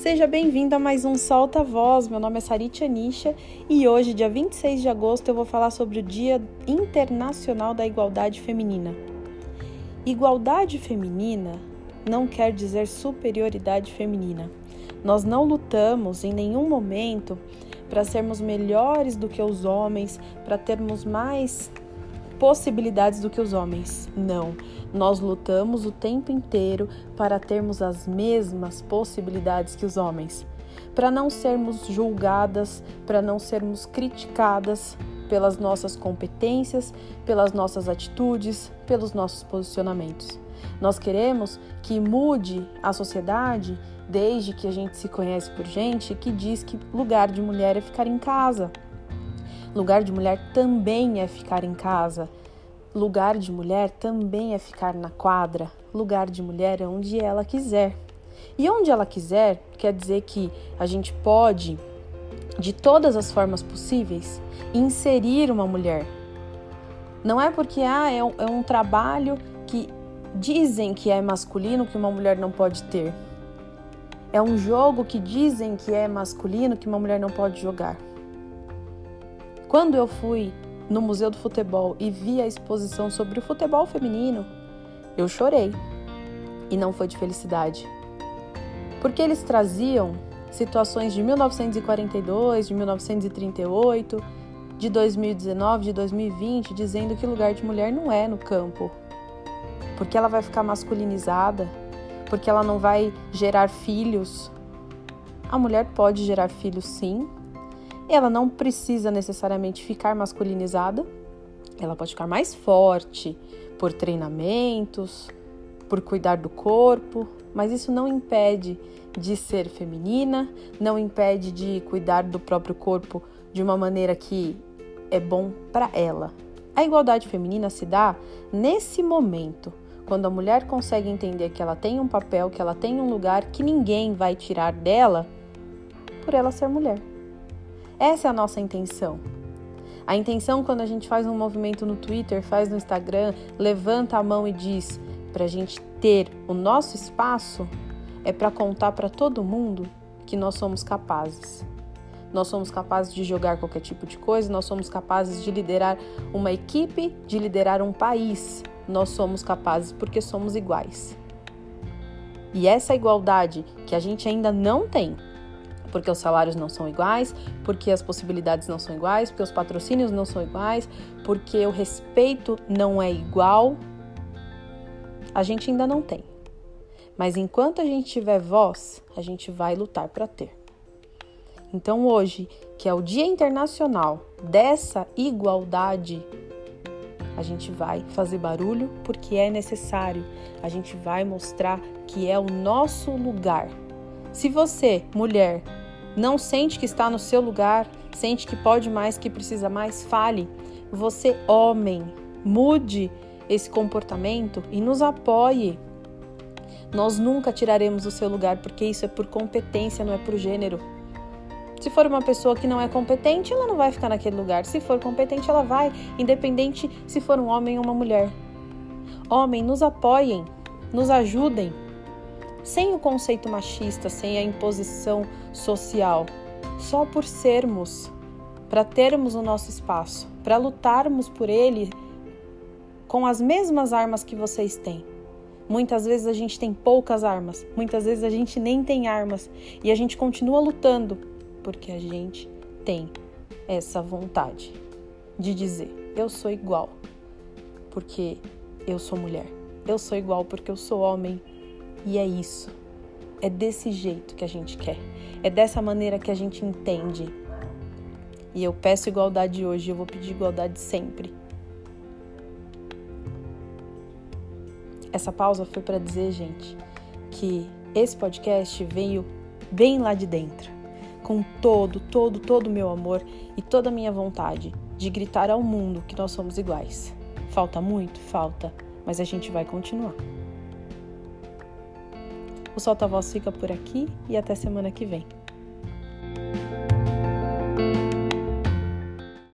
Seja bem-vindo a mais um Solta Voz. Meu nome é Sarit Anisha e hoje, dia 26 de agosto, eu vou falar sobre o Dia Internacional da Igualdade Feminina. Igualdade feminina não quer dizer superioridade feminina. Nós não lutamos em nenhum momento para sermos melhores do que os homens, para termos mais possibilidades do que os homens. Não. Nós lutamos o tempo inteiro para termos as mesmas possibilidades que os homens, para não sermos julgadas, para não sermos criticadas pelas nossas competências, pelas nossas atitudes, pelos nossos posicionamentos. Nós queremos que mude a sociedade desde que a gente se conhece por gente que diz que lugar de mulher é ficar em casa. Lugar de mulher também é ficar em casa. Lugar de mulher também é ficar na quadra. Lugar de mulher é onde ela quiser. E onde ela quiser quer dizer que a gente pode, de todas as formas possíveis, inserir uma mulher. Não é porque ah, é, um, é um trabalho que dizem que é masculino que uma mulher não pode ter. É um jogo que dizem que é masculino que uma mulher não pode jogar. Quando eu fui no Museu do Futebol e vi a exposição sobre o futebol feminino, eu chorei. E não foi de felicidade. Porque eles traziam situações de 1942, de 1938, de 2019, de 2020, dizendo que lugar de mulher não é no campo. Porque ela vai ficar masculinizada, porque ela não vai gerar filhos. A mulher pode gerar filhos sim, ela não precisa necessariamente ficar masculinizada, ela pode ficar mais forte por treinamentos, por cuidar do corpo, mas isso não impede de ser feminina, não impede de cuidar do próprio corpo de uma maneira que é bom para ela. A igualdade feminina se dá nesse momento, quando a mulher consegue entender que ela tem um papel, que ela tem um lugar que ninguém vai tirar dela por ela ser mulher. Essa é a nossa intenção. A intenção, quando a gente faz um movimento no Twitter, faz no Instagram, levanta a mão e diz para a gente ter o nosso espaço, é para contar para todo mundo que nós somos capazes. Nós somos capazes de jogar qualquer tipo de coisa, nós somos capazes de liderar uma equipe, de liderar um país. Nós somos capazes porque somos iguais. E essa igualdade que a gente ainda não tem, porque os salários não são iguais, porque as possibilidades não são iguais, porque os patrocínios não são iguais, porque o respeito não é igual, a gente ainda não tem. Mas enquanto a gente tiver voz, a gente vai lutar para ter. Então hoje, que é o Dia Internacional dessa igualdade, a gente vai fazer barulho porque é necessário. A gente vai mostrar que é o nosso lugar. Se você, mulher, não sente que está no seu lugar, sente que pode mais, que precisa mais, fale. Você, homem, mude esse comportamento e nos apoie. Nós nunca tiraremos o seu lugar porque isso é por competência, não é por gênero. Se for uma pessoa que não é competente, ela não vai ficar naquele lugar. Se for competente, ela vai, independente se for um homem ou uma mulher. Homem, nos apoiem, nos ajudem sem o conceito machista, sem a imposição social, só por sermos, para termos o nosso espaço, para lutarmos por ele com as mesmas armas que vocês têm. Muitas vezes a gente tem poucas armas, muitas vezes a gente nem tem armas e a gente continua lutando porque a gente tem essa vontade de dizer: eu sou igual porque eu sou mulher, eu sou igual porque eu sou homem, e é isso. É desse jeito que a gente quer. É dessa maneira que a gente entende. E eu peço igualdade hoje, eu vou pedir igualdade sempre. Essa pausa foi para dizer, gente, que esse podcast veio bem lá de dentro, com todo, todo, todo o meu amor e toda a minha vontade de gritar ao mundo que nós somos iguais. Falta muito? Falta, mas a gente vai continuar. O Solta Voz fica por aqui e até semana que vem.